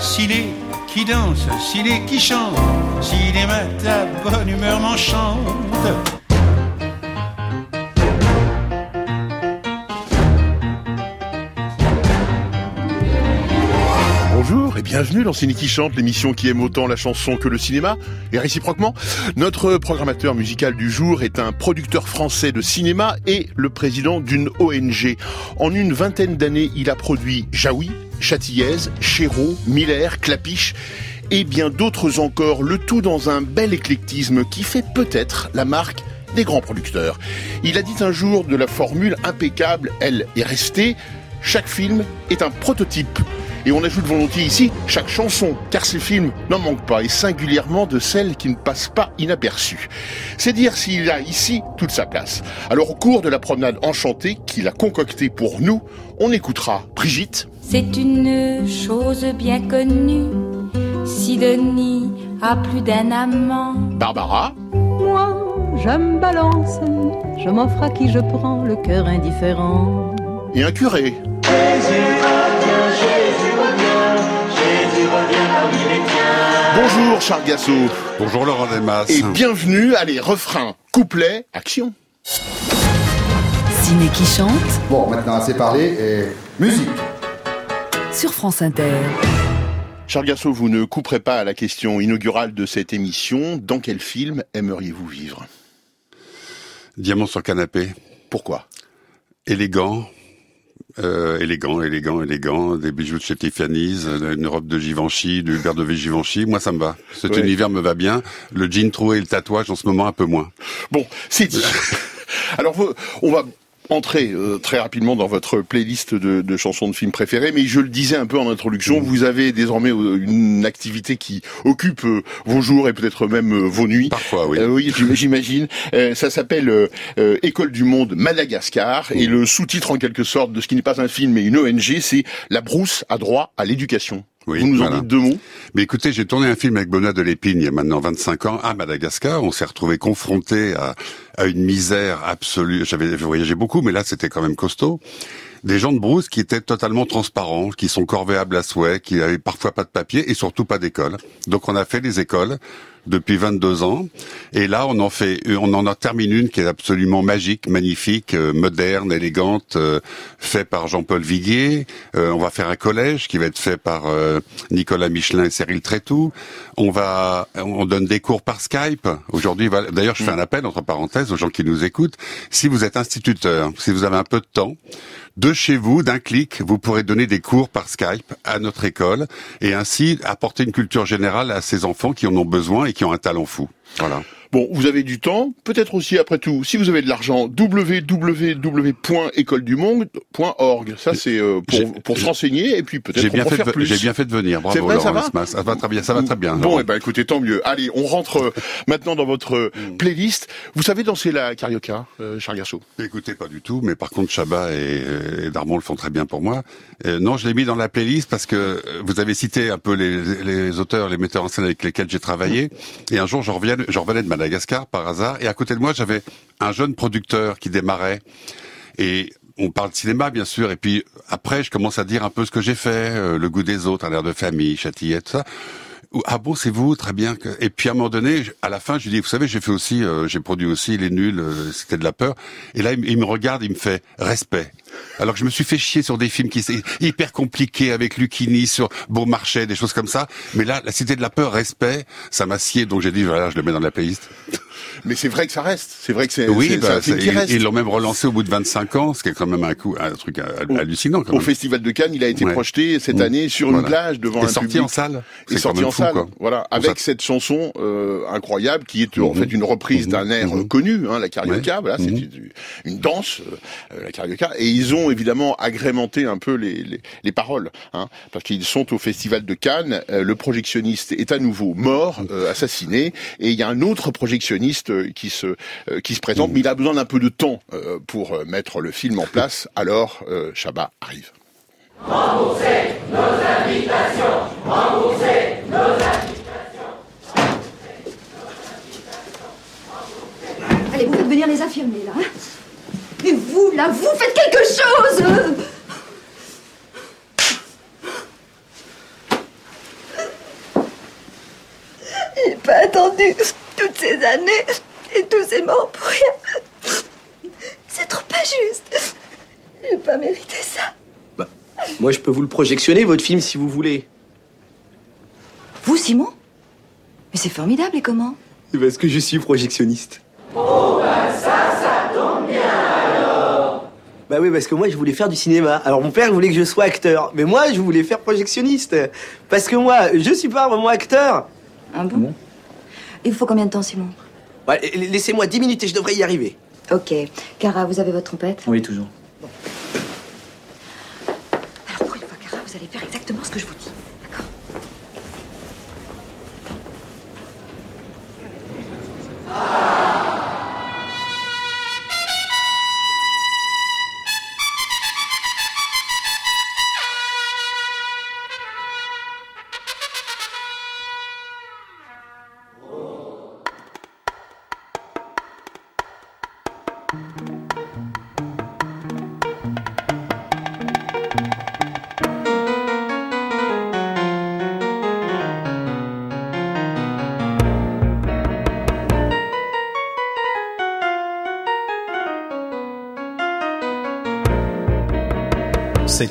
ciné qui danse, ciné qui chante, cinéma ta bonne humeur m'enchante. Bienvenue dans Ciné qui chante, l'émission qui aime autant la chanson que le cinéma, et réciproquement. Notre programmateur musical du jour est un producteur français de cinéma et le président d'une ONG. En une vingtaine d'années, il a produit Jaoui, Châtillaise, Chéreau, Miller, Clapiche et bien d'autres encore, le tout dans un bel éclectisme qui fait peut-être la marque des grands producteurs. Il a dit un jour de la formule impeccable, elle est restée, chaque film est un prototype. Et on ajoute volontiers ici chaque chanson, car ces films n'en manquent pas, et singulièrement de celles qui ne passent pas inaperçues. C'est dire s'il a ici toute sa place. Alors au cours de la promenade enchantée qu'il a concoctée pour nous, on écoutera Brigitte. C'est une chose bien connue, Sidonie a plus d'un amant. Barbara. Moi, je me balance, je m'offre à qui je prends le cœur indifférent. Et un curé. Bonjour Charles Gassot. Bonjour Laurent Demas. Et bienvenue, allez, refrain, couplet, action. Ciné qui chante Bon, maintenant assez parlé et musique. sur France Inter. Charles Gassot, vous ne couperez pas à la question inaugurale de cette émission. Dans quel film aimeriez-vous vivre? Diamant sur canapé. Pourquoi? Élégant. Euh, élégant, élégant, élégant, des bijoux de chez Tiffany's, euh, une robe de Givenchy, du verre de Givenchy, moi ça me va. Cet Ouais. univers me va bien. Le jean troué et le tatouage en ce moment un peu moins. Bon, c'est dit. Alors, on va entrer euh, très rapidement dans votre playlist de, de chansons de films préférés, mais je le disais un peu en introduction, vous avez désormais euh, une activité qui occupe euh, vos jours et peut-être même euh, vos nuits. Parfois, oui. Oui, j'im- j'imagine. Euh, ça s'appelle École du monde Madagascar et le sous-titre en quelque sorte de ce qui n'est pas un film mais une ONG, c'est La brousse a droit à l'éducation. Oui, vous nous en voilà. dites deux mots Mais écoutez, j'ai tourné un film avec Benoît Delépine il y a maintenant 25 ans à Madagascar. On s'est retrouvé confronté à, à une misère absolue. J'avais voyagé beaucoup, mais là c'était quand même costaud. Des gens de brousse qui étaient totalement transparents, qui sont corvéables à souhait, qui avaient parfois pas de papier et surtout pas d'école. Donc on a fait des écoles depuis 22 ans. Et là, on en fait, on en a terminé une qui est absolument magique, magnifique, euh, moderne, élégante, euh, fait par Jean-Paul Viguier. Euh, on va faire un collège qui va être fait par euh, Nicolas Michelin et Cyril Trétou. On va, on donne des cours par Skype. Aujourd'hui, d'ailleurs, je fais un appel entre parenthèses aux gens qui nous écoutent. Si vous êtes instituteur, si vous avez un peu de temps, de chez vous, d'un clic, vous pourrez donner des cours par Skype à notre école et ainsi apporter une culture générale à ces enfants qui en ont besoin qui ont un talent fou. Voilà. Bon, vous avez du temps, peut-être aussi après tout, si vous avez de l'argent, www.écoledumonde.org. Ça c'est euh, pour, pour se renseigner et puis peut-être J'ai bien faire de, plus. j'ai bien fait de venir. Bravo, vrai, ça Laurent va Lesmas. ça va très bien. Ça va très bien. Bon, Laurent. eh ben écoutez, tant mieux. Allez, on rentre euh, maintenant dans votre euh, Mm. playlist. Vous savez danser la carioca, euh, Charles Garceau? Écoutez, pas du tout, mais par contre, Chabat et, et Darmon le font très bien pour moi. Euh, non, je l'ai mis dans la playlist parce que vous avez cité un peu les, les auteurs, les metteurs en scène avec lesquels j'ai travaillé. Et un jour, je reviens, je revenais de Madagascar par hasard, et à côté de moi, j'avais un jeune producteur qui démarrait. Et on parle de cinéma, bien sûr, et puis après, je commence à dire un peu ce que j'ai fait, euh, le goût des autres, un air de famille, Châtillet, tout ça. Ah bon, c'est vous, très bien. Et puis à un moment donné, à la fin, je lui dis, vous savez, j'ai fait aussi, euh, j'ai produit aussi les nuls, euh, c'était de la peur. Et là, il, me regarde, il me fait respect. Alors que je me suis fait chier sur des films qui étaient hyper compliqués avec Lucchini, sur Beaumarchais, des choses comme ça. Mais là, la Cité de la peur, respect, ça m'a scié, donc j'ai dit, voilà, je le mets dans la playlist. Mais c'est vrai que ça reste. C'est vrai que c'est Oui, bah, un film c'est- qui reste. ils l'ont même relancé au bout de 25 ans, ce qui est quand même un coup, un truc euh, Au- hallucinant. Quand Au même. Festival de Cannes, il a été Ouais. projeté cette Mmh. année sur une plage devant Et un sorti public. en salle. Et sorti en fou, salle, quoi. voilà, avec cette chanson euh, incroyable qui est en Mhm. fait une reprise Mhm. d'un air connu, hein, la carioca. Ouais. Voilà, c'est une- une danse, euh, la carioca, et ils ont évidemment agrémenté un peu les, les, les paroles, hein, parce qu'ils sont au Festival de Cannes. euh, le projectionniste est à nouveau mort, euh, assassiné, et il y a un autre projectionniste euh, qui se euh, qui se présente, mais il a besoin d'un peu de temps euh, pour mettre le film en place. Alors, Chabat arrive. Allez, vous faites venir les infirmiers, là. hein Et vous, là, vous faites quelque chose J'ai pas attendu toutes ces années et tous ces morts pour rien. C'est trop injuste. J'ai pas mérité ça. Bah, moi, je peux vous le projectionner, votre film, si vous voulez. Vous, Simon? Mais c'est formidable, et comment? Parce que je suis projectionniste. Oh, bah ça, ça tombe bien alors Bah oui, parce que moi, je voulais faire du cinéma. Alors, mon père voulait que je sois acteur. Mais moi, je voulais faire projectionniste. Parce que moi, je suis pas vraiment acteur. Ah bon Il vous faut combien de temps, Simon? Ouais, Laissez-moi 10 minutes et je devrais y arriver. Ok. Cara, vous avez votre trompette? Oui, toujours.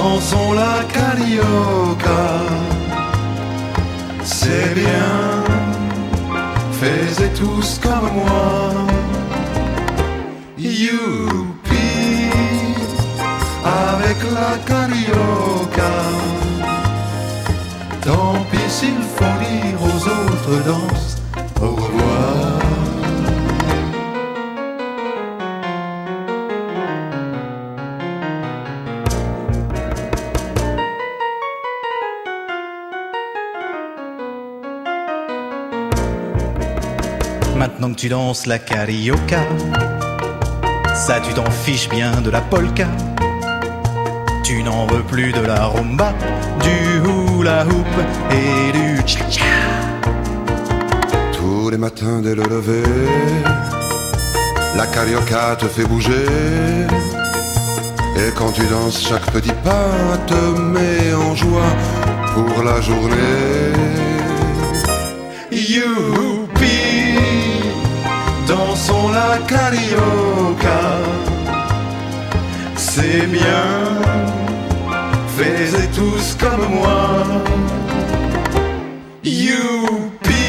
dansons la carioca. C'est bien, faites tous comme moi. Youpi, avec la carioca. Tant pis s'il faut dire aux autres danses tu danses la carioca, ça tu t'en fiches bien de la polka. Tu n'en veux plus de la rumba, du hula hoop et du cha-cha. Tous les matins dès le lever, la carioca te fait bouger. Et quand tu danses, chaque petit pas te met en joie pour la journée. La carioca. C'est bien, faites tous comme moi. Youpi,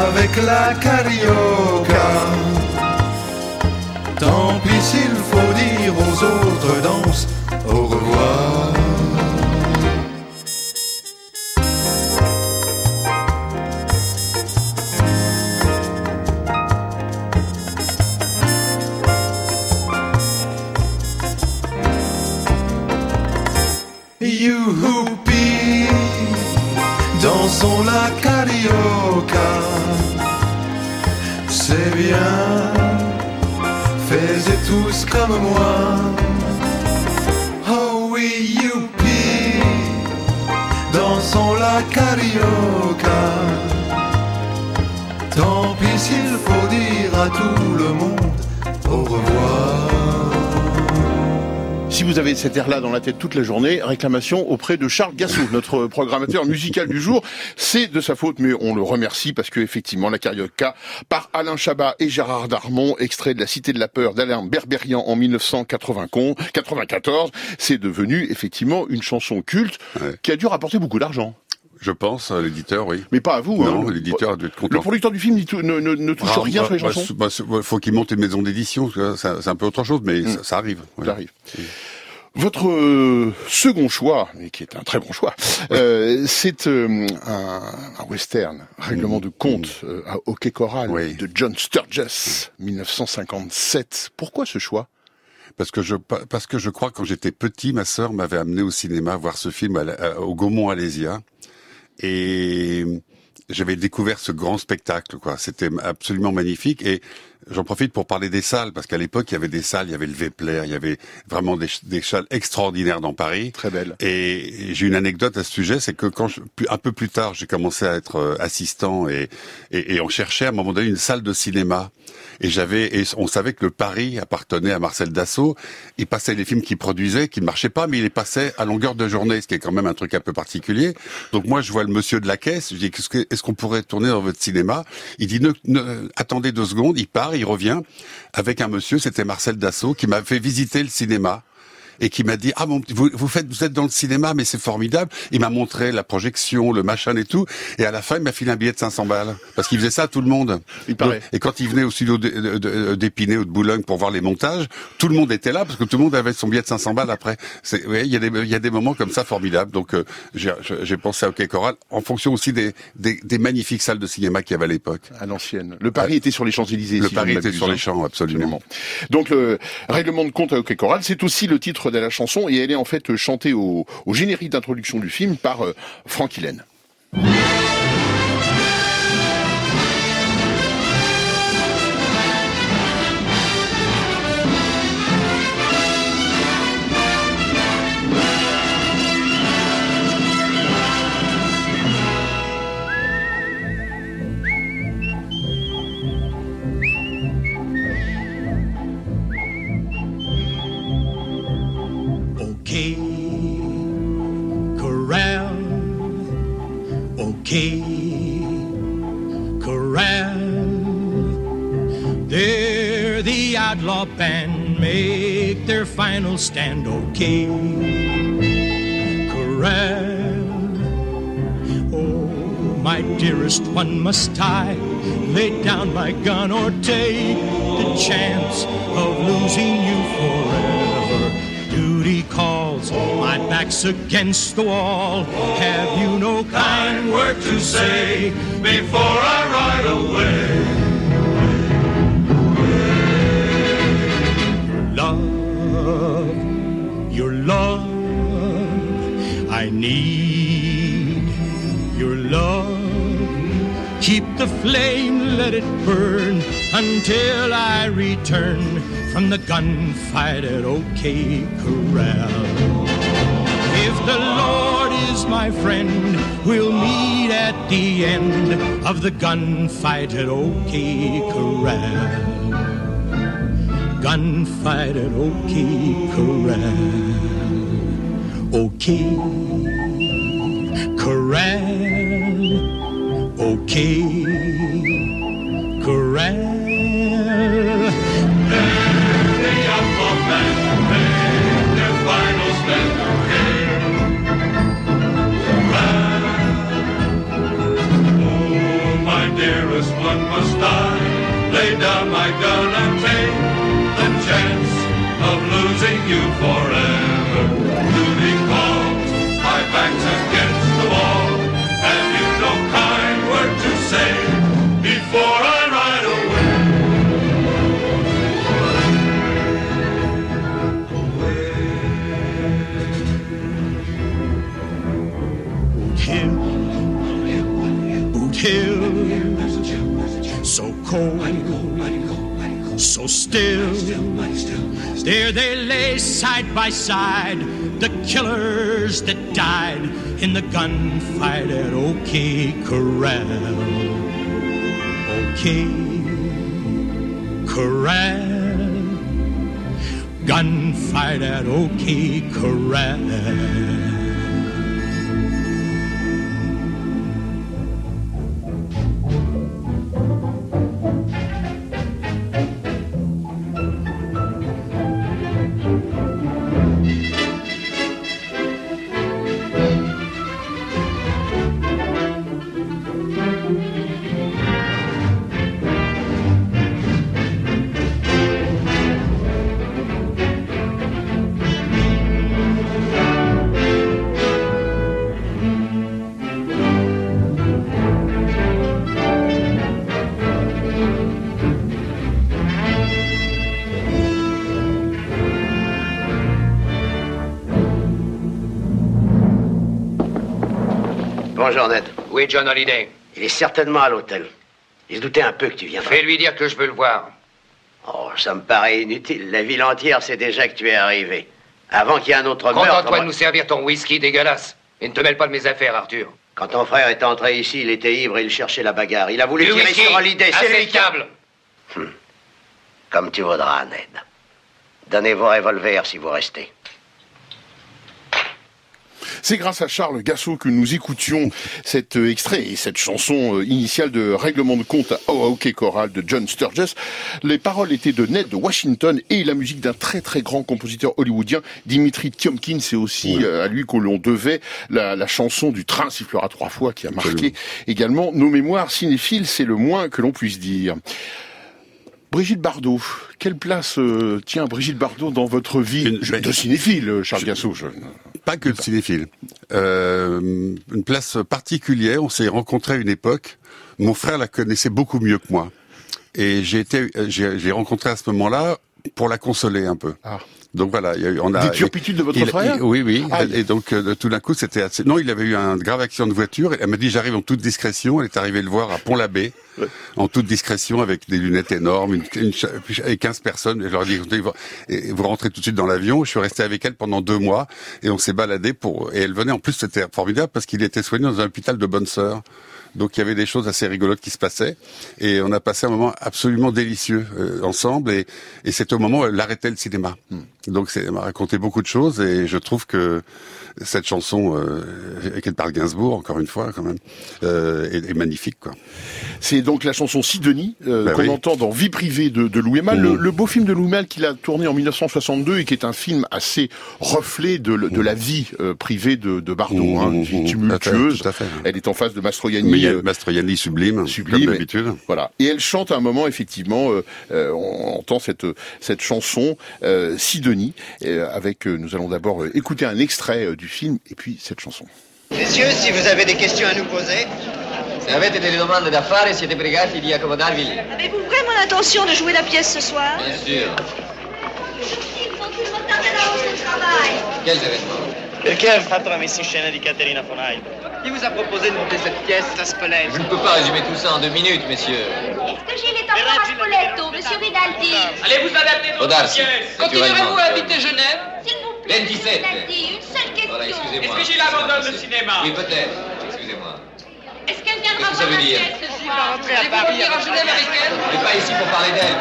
avec la carioca. Tant pis s'il faut dire aux autres danses au revoir. Dansons la carioca. C'est bien, faites tous comme moi. Oh oui, youpi, dansons la carioca. Tant pis s'il faut dire à tout le monde vous avez cet air-là dans la tête toute la journée, réclamation auprès de Charles Gassou, notre programmateur musical du jour. C'est de sa faute, mais on le remercie parce que effectivement, la carioca par Alain Chabat et Gérard Darmon, extrait de La Cité de la Peur d'Alain Berberian en 1994, c'est devenu effectivement une chanson culte qui a dû rapporter beaucoup d'argent. Je pense à l'éditeur, oui. Mais pas à vous. Non, hein. l'éditeur doit être content. Le producteur du film ne, ne, ne touche Ah, rien bah, sur les bah, chansons. bah, bah, faut qu'il monte une maison d'édition, c'est un peu autre chose, mais ça, ça arrive. Ça arrive. Votre euh, second choix, mais qui est un très bon choix, euh, c'est euh, un, un western, règlement de compte euh, à hockey choral de John Sturges, 1957. Pourquoi ce choix? Parce que je parce que je crois que quand j'étais petit, ma sœur m'avait amené au cinéma voir ce film à la- à- au Gaumont Alésia. et j'avais découvert ce grand spectacle, quoi. C'était absolument magnifique et J'en profite pour parler des salles, parce qu'à l'époque, il y avait des salles, il y avait le Vepler, il y avait vraiment des, des salles extraordinaires dans Paris. Très belle. Et, j'ai une anecdote à ce sujet, c'est que quand je, un peu plus tard, j'ai commencé à être euh, assistant et, et, et on cherchait à un moment donné une salle de cinéma. Et j'avais, et on savait que le Paris appartenait à Marcel Dassault. Il passait les films qu'il produisait, qui ne marchaient pas, mais il les passait à longueur de journée, ce qui est quand même un truc un peu particulier. Donc moi, je vois le monsieur de la caisse, je dis, est-ce qu'on pourrait tourner dans votre cinéma? Il dit, attendez deux secondes, il part, il revient avec un monsieur, c'était Marcel Dassault, qui m'a fait visiter le cinéma et qui m'a dit ah bon vous, vous faites vous êtes dans le cinéma mais c'est formidable. Il m'a montré la projection le machin et tout. Et à la fin il m'a filé un billet de 500 balles. Parce qu'il faisait ça à tout le monde. Il paraît. et quand il venait au studio d'Épinay ou de Boulogne pour voir les montages tout le monde était là parce que tout le monde avait son billet de 500 balles après. C'est il y a des il y a des moments comme ça formidables. Donc euh, j'ai pensé à OK Choral en fonction aussi des, des, des magnifiques salles de cinéma qu'il y avait à l'époque. À l'ancienne. Le Paris était sur les Champs-Élysées le Paris était sur les champs absolument. donc le règlement de compte à OK Choral c'est aussi le titre de la chanson et elle est en fait chantée au, au générique d'introduction du film par euh, Frank Hélène. Outlaw band make their final stand. Okay, Corral. Oh, my dearest one, must I lay down my gun or take the chance of losing you forever? Duty calls, my back's against the wall. Have you no kind word to say before I ride away? The flame, let it burn until I return from the gunfight at OK Corral. If the Lord is my friend, we'll meet at the end of the gunfight at OK Corral. Gunfight at OK Corral. OK okay corral. Final stand. Oh, my dearest one, must lay down my gun and take the chance of losing you forever? Still. There they lay side by side, the killers that died in the gunfight at OK Corral. OK Corral. Gunfight at OK Corral. Bonjour, Ned. Est John Holliday Il est certainement à l'hôtel. Il se doutait un peu que tu viendrais. Fais-lui dire que je veux le voir. Oh, ça me paraît inutile. La ville entière sait déjà que tu es arrivé. Avant qu'il y ait un autre meurtre... Contente-toi de nous servir ton whisky dégueulasse. Et ne te mêle pas de mes affaires, Arthur. Quand ton frère est entré ici, il était ivre et il cherchait la bagarre. Il a voulu Du tirer whisky, sur Holiday. C'est lui qui... acceptable. Comme tu voudras, Ned. Donnez vos revolvers si vous restez. C'est grâce à Charles Gassot que nous écoutions cet euh, extrait et cette chanson euh, initiale de Règlement de compte à OK Choral de John Sturges. Les paroles étaient de Ned Washington et la musique d'un très très grand compositeur hollywoodien, Dimitri Tiomkin. C'est aussi euh, à lui que l'on devait la, la chanson du train sifflera trois fois qui a marqué également nos mémoires cinéphiles. C'est le moins que l'on puisse dire. Brigitte Bardot, quelle place euh, tient Brigitte Bardot dans votre vie Je- de cinéphile, euh, Charles je- Pas que de cinéphile. Euh, une place particulière. On s'est rencontrés à une époque. Mon frère la connaissait beaucoup mieux que moi. Et j'ai été, j'ai j'ai rencontré à ce moment-là pour la consoler un peu. Donc voilà, il y a eu, on a Des turpitudes de votre il- frère? il- Oui, oui. Aïe. Et donc euh, tout d'un coup, c'était assez. Non, il avait eu un grave accident de voiture. Elle m'a dit j'arrive en toute discrétion. Elle est arrivée le voir à Pont-l'Abbé, en toute discrétion, avec des lunettes énormes, une, une et 15 personnes. Et je leur ai dit écoutez, vous, et vous rentrez tout de suite dans l'avion. Je suis resté avec elle pendant deux mois et on s'est baladé pour. Et elle venait en plus, c'était formidable parce qu'il était soigné dans un hôpital de bonne sœur. Donc il y avait des choses assez rigolotes qui se passaient et on a passé un moment absolument délicieux euh, ensemble et, et c'est au moment où elle arrêtait le cinéma. Donc c'est- elle m'a raconté beaucoup de choses et je trouve que cette chanson, euh, qu'elle parle Gainsbourg encore une fois quand même, euh, est, est magnifique quoi. C'est donc la chanson Sidonie euh, Bah qu'on oui. entend dans Vie privée de, de Louis le, Mmh. le beau film de Louis Malle qu'il a tourné en 1962 et qui est un film assez reflet de, de la vie euh, privée de, de Bardot, Mmh, hein, une vie tumultueuse. tout à fait. Elle est en face de Mastroianni. Mais il y a euh, Mastroianni sublime, sublime. comme d'habitude. Voilà. Et elle chante à un moment, effectivement, euh, euh, on entend cette cette chanson euh, Sidonie. euh, avec, euh, nous allons d'abord écouter un extrait euh, du film et puis cette chanson. Messieurs, si vous avez des questions à nous poser... Se avete delle domande da fare siete pregati di accomodarvi lì. Avez-vous vraiment l'intention de jouer la pièce ce soir? Bien sûr. Quels événements? Perché hai fatto la messa in scena di Caterina Fonai? Qui vous a proposé de monter cette pièce Ça Spolète. Je ne peux pas résumer tout ça en deux minutes, messieurs. Est-ce que j'ai les encore à Spoleto, monsieur Rinaldi Allez vous adapter dans Audarci. Continuerez-vous à habiter Genève S'il vous plaît, 27. monsieur Rinaldi, une seule question. Voilà, excusez-moi. Est-ce que j'ai l'abandonne le cinéma Oui, peut-être. Excusez-moi. Est-ce qu'elle viendra Qu'est-ce que ça voir veut la dire pièce ce soir à Paris à Genève avec elle On n'est pas ici pour parler d'elle.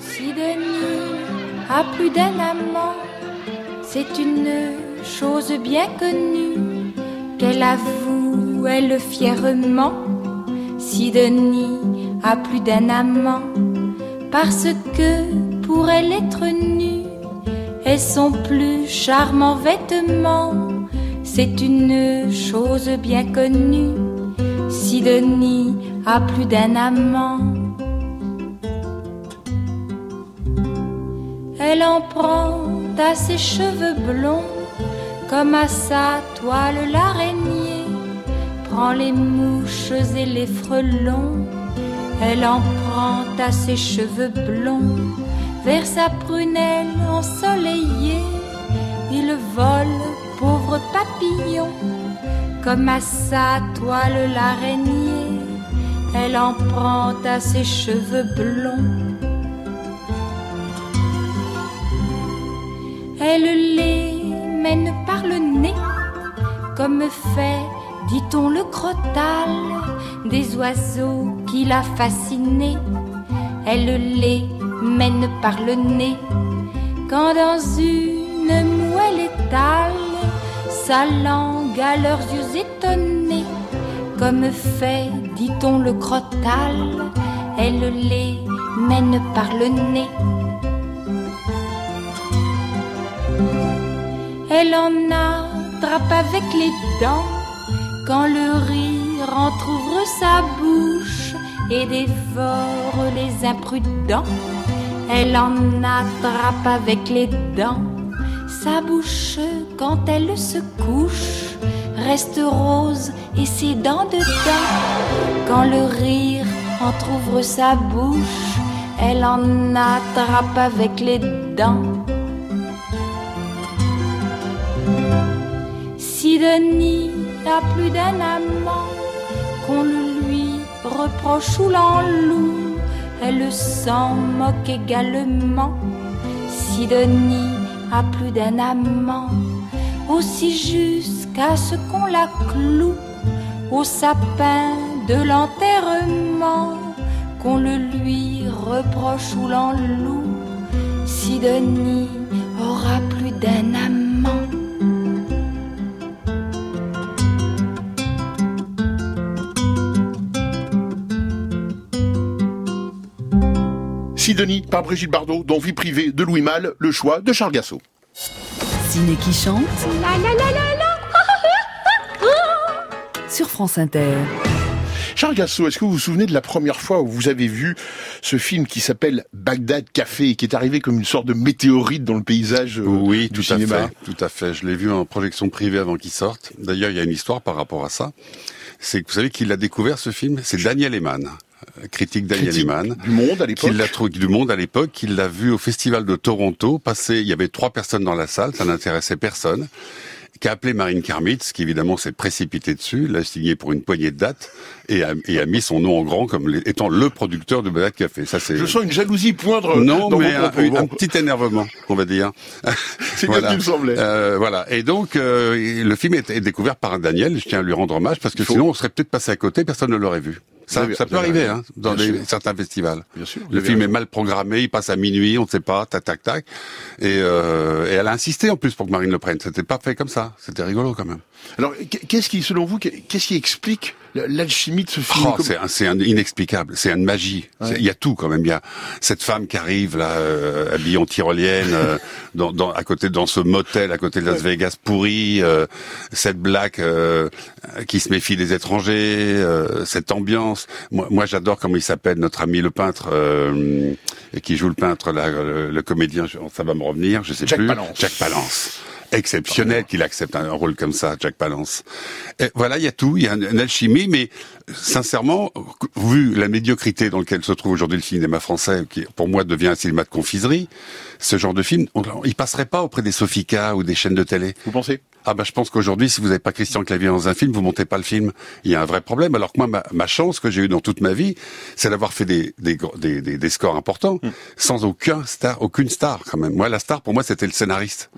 Sidonie a plus d'un amant, c'est une chose bien connue qu'elle avoue, elle fièrement. Sidonie a plus d'un amant, parce que pour elle être nue est son plus charmant vêtement. C'est une chose bien connue, Sidonie a plus d'un amant. Elle en prend à ses cheveux blonds, comme à sa toile l'araignée. Prend les mouches et les frelons, elle en prend à ses cheveux blonds, vers sa prunelle ensoleillée. Il vole, pauvre papillon, comme à sa toile l'araignée. Elle en prend à ses cheveux blonds. Elle les mène par le nez, comme fait, dit-on, le crottal des oiseaux qui l'a fasciné. Elle les mène par le nez, quand dans une moelle étale sa langue à leurs yeux étonnés, comme fait, dit-on, le crottal. Elle les mène par le nez. Elle en attrape avec les dents quand le rire entr'ouvre sa bouche et dévore les imprudents. Elle en attrape avec les dents sa bouche quand elle se couche reste rose et ses dents dedans. Quand le rire entr'ouvre sa bouche, elle en attrape avec les dents. Sidonie a plus d'un amant, qu'on le lui reproche ou l'enloue, elle s'en moque également. Sidonie a plus d'un amant, aussi jusqu'à ce qu'on la cloue au sapin de l'enterrement, qu'on le lui reproche ou l'enloue. Sidonie aura plus d'un amant. Sidonie par Brigitte Bardot, dans Vie privée de Louis Malle, le choix de Charles Gassot. Ciné qui chante La la la la la sur France Inter. Charles Gassot, est-ce que vous vous souvenez de la première fois où vous avez vu ce film qui s'appelle Bagdad Café et qui est arrivé comme une sorte de météorite dans le paysage euh, Oui, du tout à cinéma fait, tout à fait. Je l'ai vu en projection privée avant qu'il sorte. D'ailleurs, il y a une histoire par rapport à ça. C'est que vous savez qui l'a découvert ce film? C'est Daniel Eman, critique Daniel Eman. du Monde à l'époque. Qui l'a trouvé du Monde à l'époque, qui l'a vu au Festival de Toronto passer. Il y avait trois personnes dans la salle, ça n'intéressait personne qui a appelé Marine Karmitz, qui évidemment s'est précipité dessus, l'a signé pour une poignée de dates et a, et a mis son nom en grand comme les- étant le producteur de Balade Café. Ça c'est. Je sens une jalousie poindre Non, dans mais un, un petit énervement, on va dire. C'est bien ce qu'il me semblait. Euh, voilà. Et donc, euh, le film est, est découvert par Daniel. Je tiens à lui rendre hommage parce que faut- sinon, on serait peut-être passé à côté, personne ne l'aurait vu. Ça, peut arriver hein, dans les- certains festivals. Bien sûr, Le film est mal programmé, il passe à minuit, on ne sait pas, tac, tac, tac. Et, euh, et elle a insisté en plus pour que Marine le prenne. C'était pas fait comme ça. C'était rigolo quand même. Alors, qu'est-ce qui, selon vous, qu'est-ce qui explique l'alchimie de ce film Oh, Comme- c'est un- c'est un inexplicable, c'est une magie. Ouais. Il y a tout quand même. Il y a cette femme qui arrive là, euh, habillée en tyrolienne, euh, dans, dans, à côté dans ce motel à côté de Las Vegas pourri. euh, cette blague euh, qui se méfie des étrangers, euh, cette ambiance. Moi, moi j'adore comment il s'appelle notre ami le peintre euh, et qui joue le peintre là, le, le comédien. Ça va me revenir, je sais Jack plus. Palance. Jack Palance. Exceptionnel qu'il accepte un rôle comme ça, Jack Palance. Et voilà, il y a tout, il y a une, alchimie, mais sincèrement, vu la médiocrité dans laquelle se trouve aujourd'hui le cinéma français, qui pour moi devient un cinéma de confiserie, ce genre de film, on, il passerait pas auprès des Sofica ou des chaînes de télé. Vous pensez? Ah bah je pense qu'aujourd'hui, si vous n'avez pas Christian Clavier dans un film, vous montez pas le film. Il y a un vrai problème. Alors que moi, ma, ma chance que j'ai eue dans toute ma vie, c'est d'avoir fait des, des, gros- des, des, des scores importants, sans aucun star, aucune star quand même. Moi, la star pour moi, c'était le scénariste.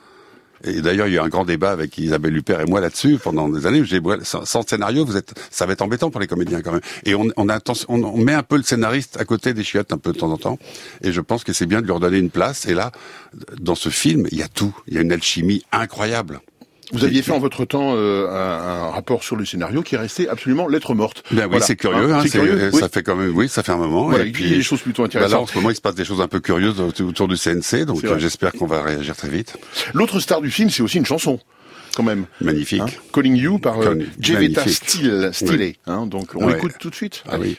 Et d'ailleurs, il y a eu un grand débat avec Isabelle Huppert et moi là-dessus pendant des années. J'ai sans, sans scénario, vous êtes, ça va être embêtant pour les comédiens quand même. Et on, on, a, on, on met un peu le scénariste à côté des chiottes un peu de temps en temps. Et je pense que c'est bien de leur donner une place. Et là, dans ce film, il y a tout. Il y a une alchimie incroyable. Vous aviez fait en votre temps euh, un, un rapport sur le scénario qui est resté absolument lettre morte. Ben oui, Voilà. c'est curieux. Hein, Hein, curieux, oui. Ça fait quand même, oui, ça fait un moment. Voilà, et il y a des choses plutôt bah là, intéressantes. en ce moment, il se passe des choses un peu curieuses autour du CNC, donc j'espère qu'on va réagir très vite. L'autre star du film, c'est aussi une chanson, quand même. Magnifique. Hein Calling You par euh, magnifique. Steele. Steele, Oui. hein, donc on Ouais. l'écoute tout de suite. Ah oui.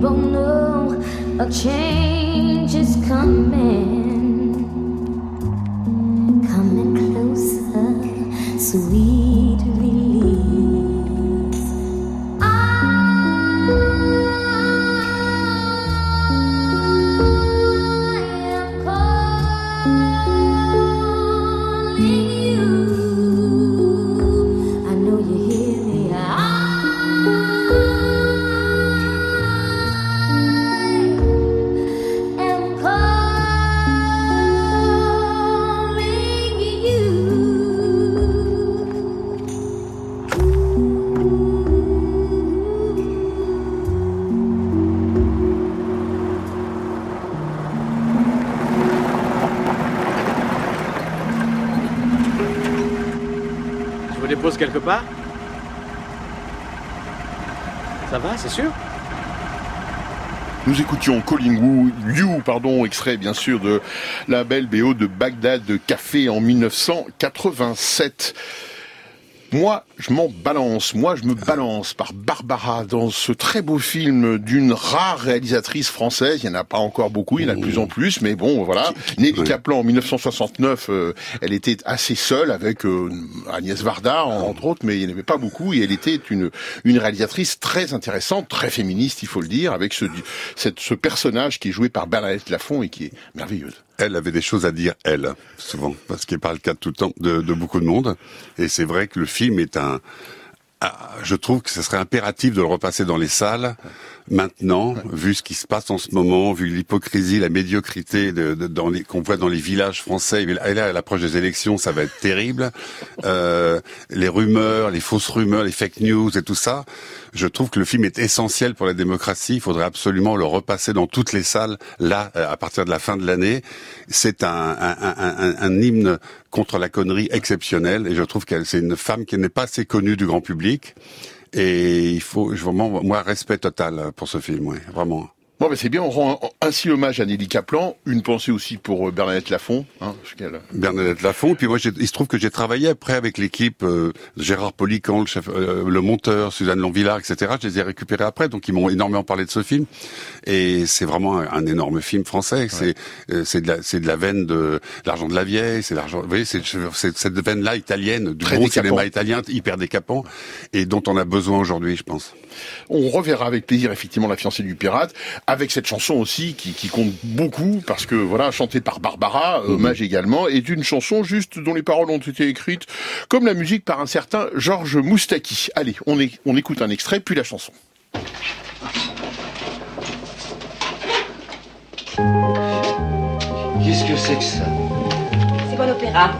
people know a change is coming, coming closer. Sweet. Nous écoutions Calling Wu, You, pardon, extrait bien sûr de la belle BO de Bagdad de Café en 1987. Moi, je m'en balance, moi je me balance par Barbara dans ce très beau film d'une rare réalisatrice française. Il n'y en a pas encore beaucoup, il y en a de plus en plus, mais bon, voilà. Nelly Kaplan en 1969, euh, elle était assez seule avec euh, Agnès Varda, entre autres, mais il n'y en avait pas beaucoup, et elle était une, une réalisatrice très intéressante, très féministe, il faut le dire, avec ce, cette, ce personnage qui est joué par Bernadette Lafont et qui est merveilleuse. Elle avait des choses à dire, elle, souvent, parce qu'il pas le cas tout le temps de beaucoup de monde. Et c'est vrai que le film est un... ah, Je trouve que ce serait impératif de le repasser dans les salles maintenant, vu ce qui se passe en ce moment, vu l'hypocrisie, la médiocrité de, de- dans les- qu'on voit dans les villages français. Et là, à l'approche des élections, ça va être terrible. Euh, les rumeurs, les fausses rumeurs, les fake news et tout ça. Je trouve que le film est essentiel pour la démocratie. Il faudrait absolument le repasser dans toutes les salles là euh, à partir de la fin de l'année. C'est un, un, un, un- un hymne contre la connerie exceptionnel et je trouve qu'elle c'est une femme qui n'est pas assez connue du grand public. Et il faut je- vraiment moi respect total pour ce film, oui, vraiment. Bon, ben c'est bien, on rend ainsi hommage à Nelly Kaplan, une pensée aussi pour euh, Bernadette Lafont, hein, qu'elle... Bernadette Lafont. Et puis moi, il se trouve que j'ai travaillé après avec l'équipe euh, Gérard Polican, le, chef, euh, le monteur, Suzanne Lonvillard, etc. Je les ai récupérés après, donc ils m'ont énormément parlé de ce film. Et c'est vraiment un, un énorme film français. C'est euh, c'est de la c'est de la veine de l'argent de la vieille. C'est l'argent. Vous voyez, c'est c'est cette veine-là italienne, du Très bon décapant. cinéma italien, hyper décapant, et dont on a besoin aujourd'hui, je pense. On reverra avec plaisir effectivement la fiancée du pirate, avec cette chanson aussi qui, qui compte beaucoup, parce que voilà, chantée par Barbara, Mhm. hommage également, est une chanson juste dont les paroles ont été écrites comme la musique par un certain Georges Moustaki. Allez, on, est, on écoute un extrait, puis la chanson. Qu'est-ce que c'est que ça? C'est quoi l'opéra?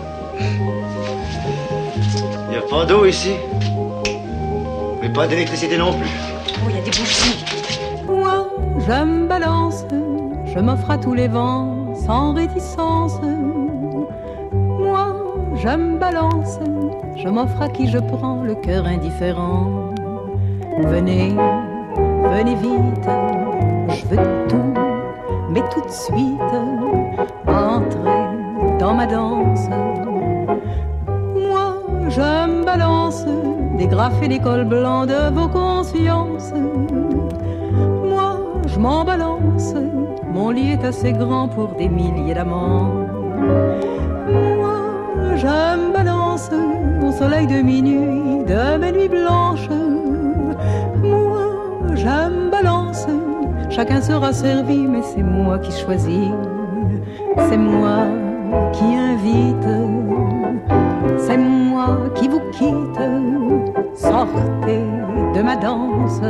Y a pas d'eau ici? Mais pas d'électricité non plus. Oh, il y a des bougies. Moi, je me balance, je m'offre à tous les vents sans réticence. Moi, je me balance, je m'offre à qui je prends le cœur indifférent. Venez, venez vite, je veux tout, mais tout de suite, entrez dans ma danse. Moi, je me balance, dégrafer les cols blancs de vos consciences. M'en balance, mon lit est assez grand pour des milliers d'amants. Moi, je me balance au soleil de minuit, de mes nuits blanches. Moi, je balance, chacun sera servi, mais c'est moi qui choisis. C'est moi qui invite, c'est moi qui vous quitte. Sortez de ma danse.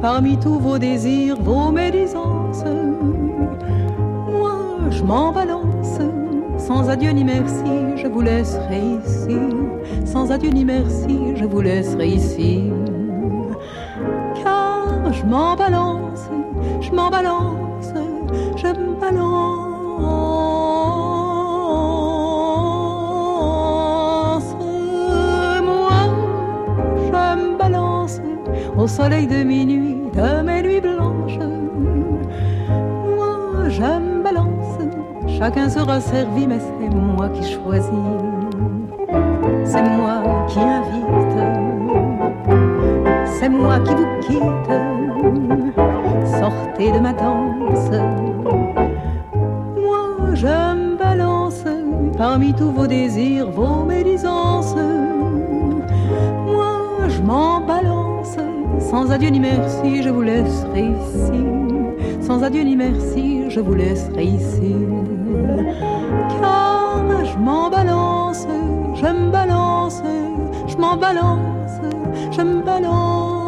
Parmi tous vos désirs, vos médisances. Moi, je m'en balance. Sans adieu ni merci, je vous laisserai ici. Sans adieu ni merci, je vous laisserai ici. Car je m'en balance, je m'en balance, je me balance. Au soleil de minuit, chacun sera servi, mais c'est moi qui choisis. C'est moi qui invite, c'est moi qui vous quitte. Sortez de ma danse. Moi, je me balance parmi tous vos désirs, vos médisances. Moi, je m'en balance, sans adieu ni merci, je vous laisserai ici. Sans adieu ni merci, je vous laisserai ici. Car je m'en balance, je me balance, je m'en balance, je me balance.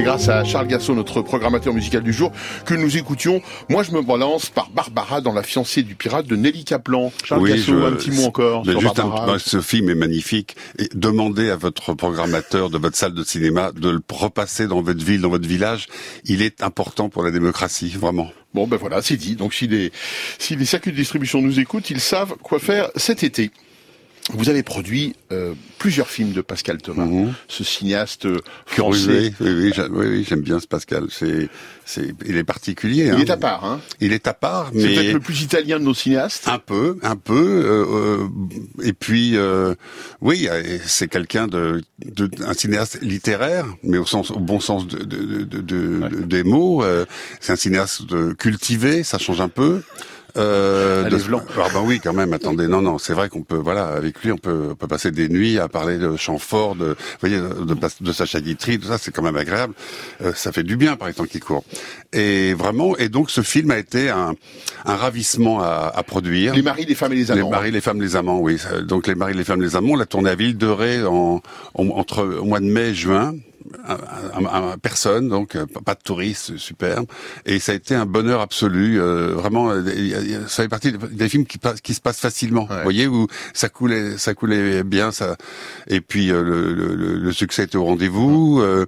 C'est grâce à Charles Gassot, notre programmateur musical du jour, que nous écoutions Moi je me balance par Barbara dans La fiancée du pirate de Nelly Kaplan. Charles Oui, Gassot, je- un petit mot encore sur juste un- Barbara. ce film est magnifique. Et demandez à votre programmateur de votre salle de cinéma de le repasser dans votre ville, dans votre village. Il est important pour la démocratie, vraiment. Bon ben voilà, c'est dit. Donc si les, si les circuits de distribution nous écoutent, ils savent quoi faire cet été. Vous avez produit euh, plusieurs films de Pascal Thomas, ce cinéaste euh, français. Oui, oui, oui, j'a- oui, oui, j'aime bien ce Pascal. C'est, c'est, il est particulier. Il hein. est à part, hein Il est à part, C'est mais peut-être le plus italien de nos cinéastes. un peu, un peu. euh, euh, et puis, euh, oui, euh, c'est quelqu'un de, de, un cinéaste littéraire, mais au sens, au bon sens de, de, de, de- de- des mots. euh, c'est un cinéaste cultivé, ça change un peu. Euh, Allez, de- Vlan. Ah ben oui, quand même. Attendez, non, non, c'est vrai qu'on peut, voilà, avec lui, on peut, on peut passer des nuits à parler de chants forts, de, vous voyez, de, de Sacha Guitry, tout ça, c'est quand même agréable. Euh, ça fait du bien par les temps qui courent. Et vraiment, et donc ce film a été un, un ravissement à, à produire. Les maris, les femmes et les amants. Les maris, les femmes, les amants, oui. Donc les maris, les femmes, les amants, on l'a tourné à Ville de Ré en, en- entre au mois de mai et juin. Un, un- personne, donc euh, pas de touristes, superbe. Et ça a été un bonheur absolu. euh, vraiment, euh, ça fait partie des- films qui, qui se passent facilement. Vous voyez où ça coulait, ça coulait bien. Ça. Et puis euh, le, le- le- succès était au rendez-vous. Euh,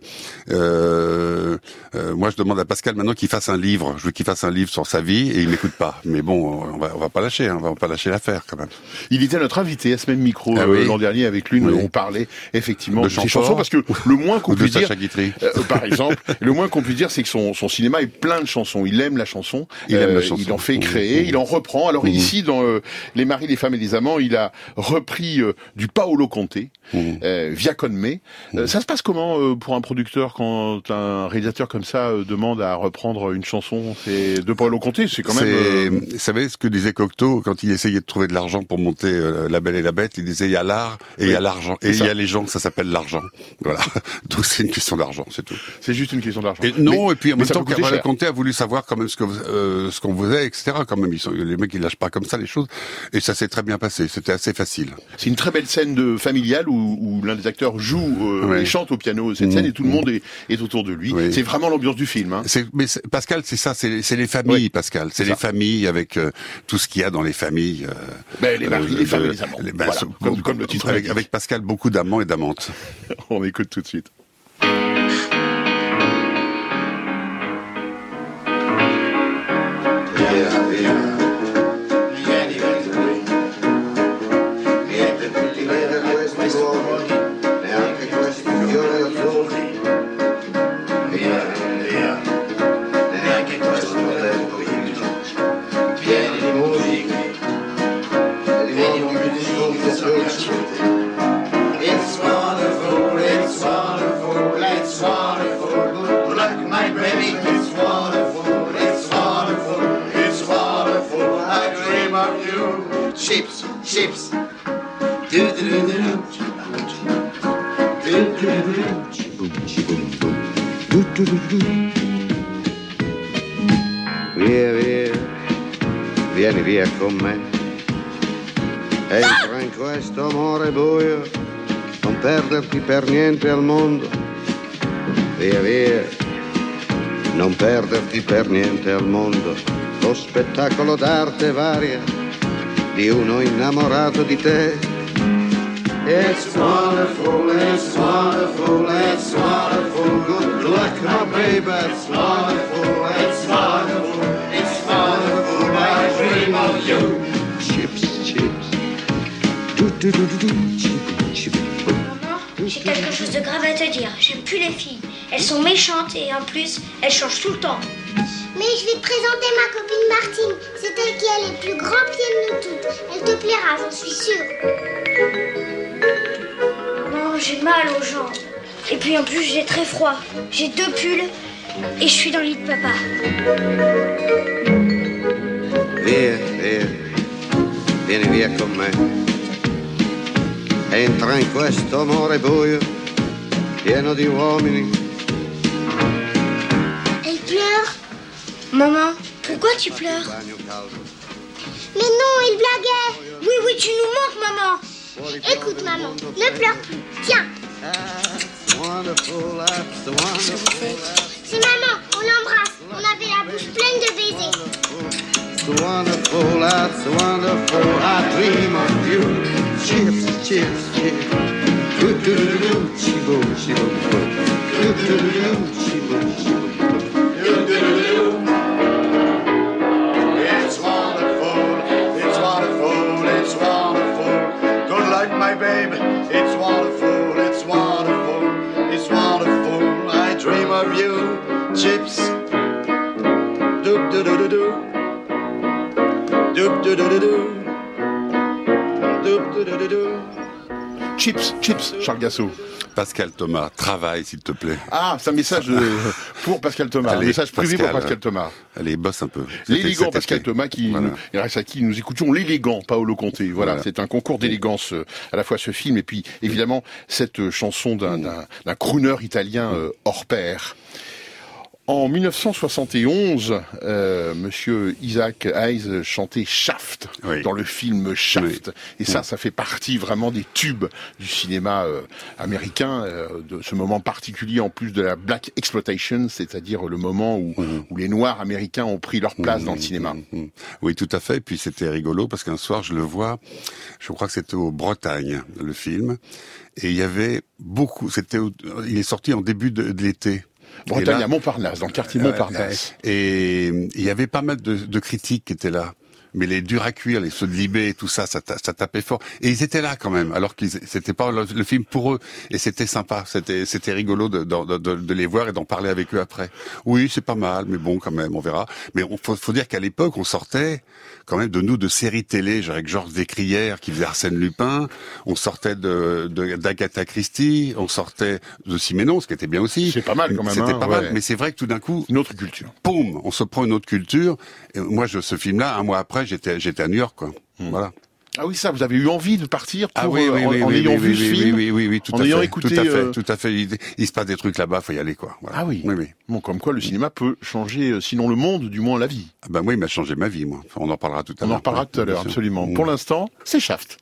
euh, moi, je demande à Pascal maintenant qu'il fasse un livre. Je veux qu'il fasse un livre sur sa vie et il m'écoute pas. Mais bon, on va, on va pas lâcher. hein, on va pas lâcher l'affaire quand même. Il était notre invité à ce même micro Ah oui. l'an dernier avec lui. Oui. On parlait effectivement De de, ses chansons parce que le moins qu'on de puisse dire, Sacha Guitry. euh, par exemple, le moins qu'on puisse dire, c'est que son, son cinéma est plein de chansons. Il aime la chanson. Il aime la Euh, chanson. Il en fait Mmh, créer. mmh. Il en reprend. Alors Mmh. ici, dans euh, Les maris, les femmes et les amants, il a repris euh, du Paolo Conte euh, via Conme. Euh, ça se passe comment euh, pour un producteur quand un réalisateur comme ça euh, demande à reprendre une chanson? De Paolo Conte, c'est quand même. Euh, Vous savez ce que disait Cocteau quand il essayait de trouver de l'argent pour monter euh, La Belle et la Bête? Il disait il y a l'art et il y a l'argent. Et il y a les gens, ça s'appelle l'argent. Voilà. Donc c'est une question d'argent, c'est tout. C'est juste une question d'argent. Non, Mais- et puis en même temps, cher. Conté a voulu savoir quand même ce que euh, ce qu'on faisait, etc. Quand même, ils sont, les mecs ils lâchent pas comme ça les choses. Et ça s'est très bien passé. C'était assez facile. C'est une très belle scène de familiale où, où l'un des acteurs joue euh, Ouais. et chante au piano cette Mmh, scène et tout le mmh. monde est, est autour de lui. Oui. C'est vraiment l'ambiance du film. Hein. Mais Pascal, c'est ça, c'est, les familles, Pascal. C'est les ça. familles avec euh, tout ce qu'il y a dans les familles. euh, Ben, les maris, euh, les et les amants. les- ben, Voilà, comme- comme le titre avec, avec Pascal, beaucoup d'amants et d'amantes. On écoute tout de suite. Via, via con me. Entra in questo amore buio, non perderti per niente al mondo. Via, via, non perderti per niente al mondo. Lo spettacolo d'arte varia di uno innamorato di te. It's wonderful, it's wonderful, it's wonderful. Good luck, my baby. It's wonderful, dream of you. Chips, chips. J'ai quelque chose de grave à te dire. J'aime plus les filles. Elles sont méchantes et en plus, elles changent tout le temps. Mais je vais te présenter ma copine Martine. C'est elle qui a les plus grands pieds de nous toutes. Elle te plaira, j'en suis sûre. Non, j'ai mal aux jambes. Et puis en plus, j'ai très froid. J'ai deux pulls Et je suis dans le lit de papa. Via, via, vieni via con me. Entra in questo amore buio, pieno di uomini. Elle pleure. Maman, pourquoi tu pleures? Mais non, il blaguait. Oui, oui, tu nous manques, maman. Écoute, maman, ne pleure plus. Tiens, wonderful, c'est maman, on l'embrasse. On avait la bouche pleine de baisers. The wonderful, that's wonderful. I dream of you. Chips, chips, chips. Do do do do, chibo, chibo, do do do do, chibo, chibo, do do do do. It's wonderful, it's wonderful, it's wonderful. Good luck, my babe. It's wonderful, it's wonderful, it's wonderful. I dream of you, chips. Do do do do do. Chips, chips, Charles Gassot. Pascal Thomas, travaille s'il te plaît. Ah, c'est un message euh, pour Pascal Thomas, un message privé pour Pascal. Pascal Thomas. Allez, bosse un peu. L'élégant Pascal. Thomas qui, Voilà. nous, grâce à qui nous écoutions l'élégant Paolo Conte. Voilà, Voilà. c'est un concours d'élégance euh, à la fois ce film et puis évidemment cette euh, chanson d'un crooner italien hors pair. En 1971, euh, Monsieur Isaac Hayes chantait Shaft dans le film Shaft, et ça, Oui. ça fait partie vraiment des tubes du cinéma euh, américain, euh, de ce moment particulier en plus de la black exploitation, c'est-à-dire le moment où, où les Noirs américains ont pris leur place dans le cinéma. Mm. Oui, tout à fait. Et puis c'était rigolo parce qu'un soir, je le vois, je crois que c'était au Bretagne, le film, et il y avait beaucoup. C'était, il est sorti en début de, de l'été. Bretagne Et là- à Montparnasse, dans le quartier Ouais, Montparnasse. Et il y avait pas mal de, de critiques qui étaient là. Mais les durs à cuire, les ceux de Libé et tout ça, ça, ta- ça tapait fort. Et ils étaient là quand même, alors qu'ils c'était pas le, le film pour eux. Et c'était sympa, c'était c'était rigolo de, de, de, de les voir et d'en parler avec eux après. Oui, c'est pas mal, mais bon quand même, on verra. Mais on faut, faut dire qu'à l'époque, on sortait quand même de nous de séries télé, genre avec Georges Descrières qui faisait Arsène Lupin, on sortait de d'Agatha Christie, on sortait de Siménon, ce qui était bien aussi. C'est pas mal quand même, C'était hein, pas ouais. mal, mais c'est vrai que tout d'un coup, une autre culture. Boum, on se prend une autre culture. Et moi, je, ce film-là, un mois après, j'étais, j'étais à New York, quoi. Voilà. Ah oui, ça, vous avez eu envie de partir pour, Ah oui, oui, euh, en, oui, en oui, ayant oui, vu oui, ce oui, film, oui, oui, oui, tout en à ayant fait, écouté. tout à fait, euh, tout à fait. Il, il se passe des trucs là-bas, faut y aller, quoi. Voilà. Ah oui. Oui, oui. Bon, comme quoi le cinéma peut changer, euh, sinon le monde, du moins la vie. Ah ben moi, il m'a changé ma vie, moi. On en parlera tout à On l'heure. en reparlera tout à l'heure, absolument. Mm. Pour l'instant, c'est Shaft.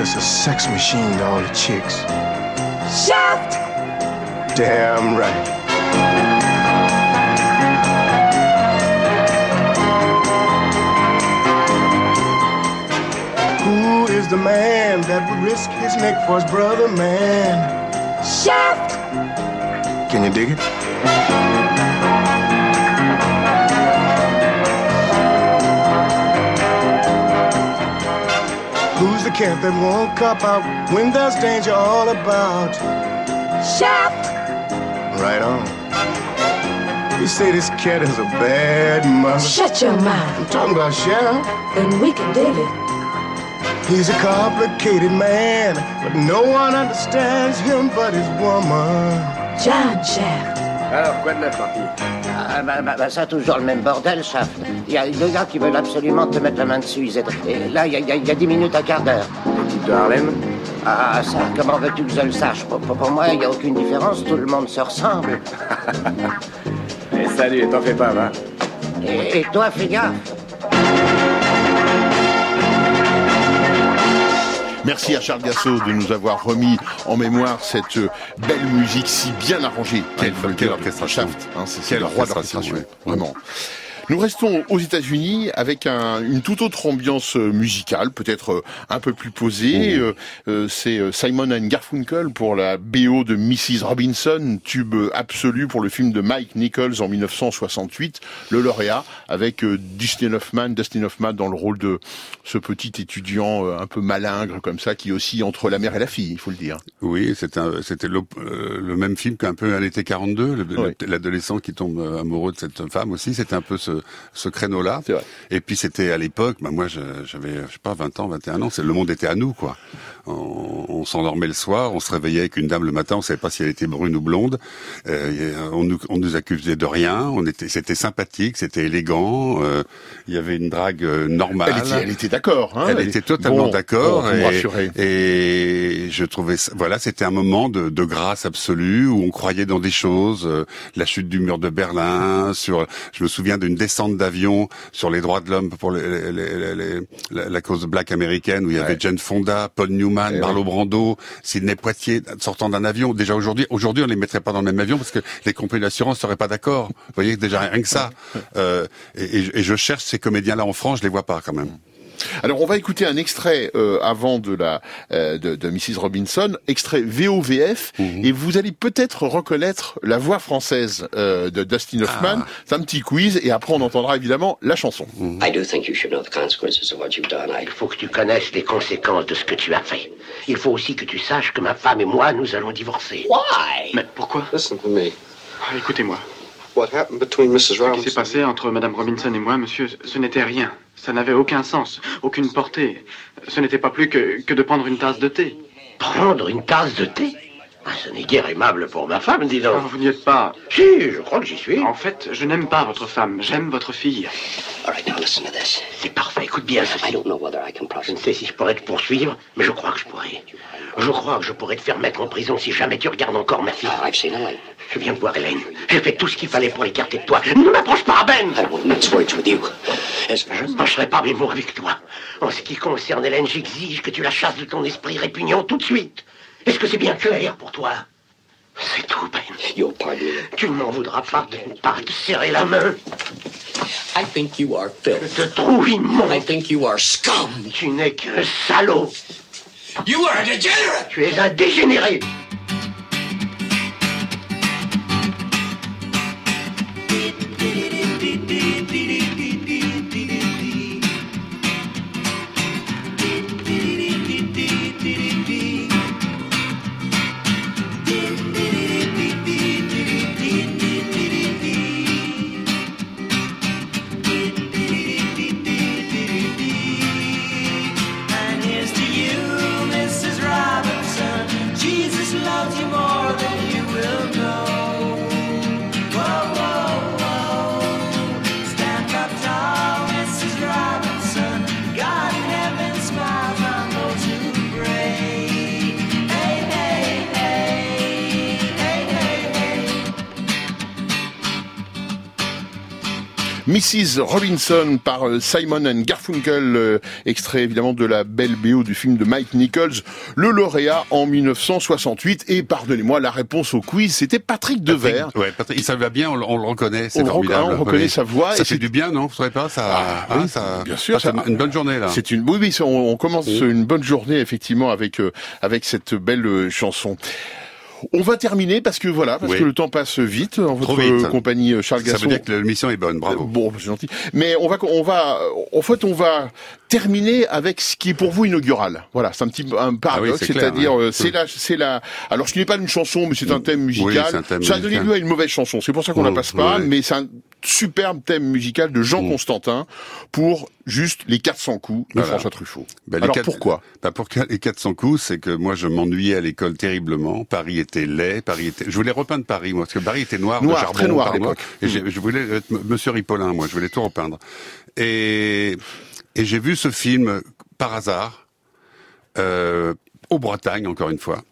Dick a sex machine to all the chicks? Shaft! Damn right. Who is the man that would risk his neck for his brother, man? Shaft! Can you dig it? The cat that won't cop out when there's danger all about? Shaft! Right on. You say this cat is a bad mother. Shut your mouth. I'm talking about Shaft. Then we can dig it. He's a complicated man, but no one understands him but his woman. John Shaft. Alors, quoi de neuf, Marty Ah, bah, bah, bah, ça, toujours le même bordel, Shaft. Il y a deux gars qui veulent absolument te mettre la main dessus. Ils étaient- Et là, il y a, il y a- il y a dix minutes, un quart d'heure. De Harlem Ah, ça, comment veux-tu que je le sache? Pour, pour- pour moi, il n'y a aucune différence. Tout le monde se ressemble. Eh, salut, t'en fais pas, va. Et, et toi, fais gaffe. Merci à Charles Gassot de nous avoir remis en mémoire cette euh, belle musique si bien arrangée. Quelle dire. orchestration. Shaft, hein, c'est c'est Quelle le roi de orchestration, l'orchestration, ouais. vraiment. Nous restons aux États-Unis avec un- une toute autre ambiance euh, musicale, peut-être euh, un peu plus posée. Mmh. Euh, euh, c'est Simon and Garfunkel pour la BO de Mrs. Robinson, tube absolu pour le film de Mike Nichols en 1968, le lauréat, avec Dustin Hoffman, Dustin Hoffman dans le rôle de ce petit étudiant un peu malingre comme ça, qui oscille entre la mère et la fille, il faut le dire. Oui, c'était le même film qu'un peu à l'été 42, le- Oui. le- l'adolescent qui tombe amoureux de cette femme aussi. C'était un peu ce, ce créneau-là. Et puis c'était à l'époque, bah moi j'avais, je sais pas, 20 ans, 21 ans. C'est le monde était à nous, quoi. On, on s'endormait le soir, on se réveillait avec une dame le matin, on savait pas si elle était brune ou blonde. Euh, on, nous, on nous accusait de rien. On était, c'était sympathique, c'était élégant. euh, Il y avait une drague euh, normale. Elle était, elle était d'accord. Hein, Elle était totalement Bon, d'accord. bon, et, et je trouvais, ça- voilà, c'était un moment de, de grâce absolue où on croyait dans des choses, euh, la chute du mur de Berlin, sur, je me souviens d'une descente d'avion sur les droits de l'homme pour les- les- les- les- la, cause black américaine où il y avait Jane Fonda, Paul Newman, Eh Marlon Brando, Sidney Poitier sortant d'un avion. Déjà aujourd'hui, aujourd'hui on les mettrait pas dans le même avion parce que les compagnies d'assurance seraient pas d'accord. Vous voyez déjà rien que ça. Euh, et, et je- et je cherche ces comédiens-là en France, je les vois pas quand même. Alors on va écouter un extrait euh, avant de la euh, de, de Mrs Robinson, extrait VOVF, Mhm. et vous allez peut-être reconnaître la voix française euh, de Dustin Hoffman. C'est un petit quiz, et après on entendra évidemment la chanson. I do think you should know the consequences of what you've done. Il faut que tu connaisses les conséquences de ce que tu as fait. Il faut aussi que tu saches que ma femme et moi, nous allons divorcer. Why? Mais pourquoi? Listen to me. Ah, Écoutez-moi. What happened between Mrs. Ce qui Robinson? s'est passé entre Madame Robinson et moi, monsieur, ce n'était rien. Ça n'avait aucun sens, aucune portée. Ce n'était pas plus que, que de prendre une tasse de thé. Prendre une tasse de thé ah, Ce n'est guère aimable pour ma femme, dis donc. Ah, vous n'y êtes pas. Si, je crois que j'y suis. En fait, je n'aime pas votre femme, j'aime votre fille. All right, now listen to this. C'est bien ceci. I don't know whether I can Je ne sais si je pourrais te poursuivre, mais je crois que je pourrais. Je crois que je pourrais te faire mettre en prison si jamais tu regardes encore ma fille. I've seen Helen. Je viens de voir Hélène. J'ai fait tout ce qu'il fallait pour l'écarter de toi. Ne m'approche pas, Ben. Je ne mâcherai pas mes mots avec toi. En ce qui concerne Hélène, j'exige que tu la chasses de ton esprit répugnant tout de suite. Est-ce que c'est bien clair pour toi? C'est tout, Ben. Me. Tu ne m'en voudras pas de ne pas te serrer la main. I think you are filth. Je te trouve immonde. I think you are scum. Tu n'es qu'un salaud. You are a degenerate. Tu es un dégénéré. Mrs. Robinson par euh, Simon and Garfunkel, euh, extrait évidemment de la belle BO du film de Mike Nichols, le lauréat en 1968. Et pardonnez-moi, la réponse au quiz, c'était Patrick Devers. Ouais, Patrick, ça va bien, on, le- on le reconnaît, c'est formidable. on reconnaît Oui. sa voix Ça et fait c'est- du bien, non Vous trouvez pas ça, Ah, hein, oui, ça bien sûr, ça, une bonne journée là. C'est une, oui, oui, on, on commence une bonne journée effectivement avec euh, avec cette belle euh, chanson. On va terminer parce que voilà, parce Oui. que le temps passe vite en Trop votre vite. compagnie euh, Charles Ça Gasson. veut dire que l'émission est bonne, bravo. Euh, Bon, c'est gentil. Mais on va, on va, en fait, on va terminer avec ce qui est pour vous inaugural. Voilà, c'est un petit un paradoxe, Ah oui, clair, c'est-à-dire, ouais. euh, c'est la, c'est la. Alors, ce n'est pas une chanson, mais c'est un thème musical. c'est un thème ça a donné lieu à une mauvaise chanson. C'est pour ça qu'on la Oh, passe pas. Mais c'est un superbe thème musical de Jean Constantin pour juste les 400 coups de Voilà. François Truffaut. Bah, Alors quatre- pourquoi? Bah, Pour que- les 400 coups, c'est que moi je m'ennuyais à l'école terriblement. Paris était laid, Paris était. Je voulais repeindre Paris, moi, parce que Paris était noir, Noir, de charbon, très noir à l'époque. Et je voulais être Monsieur Ripollin, moi, je voulais tout repeindre. Et, et j'ai vu ce film par hasard euh, au Bretagne, encore une fois.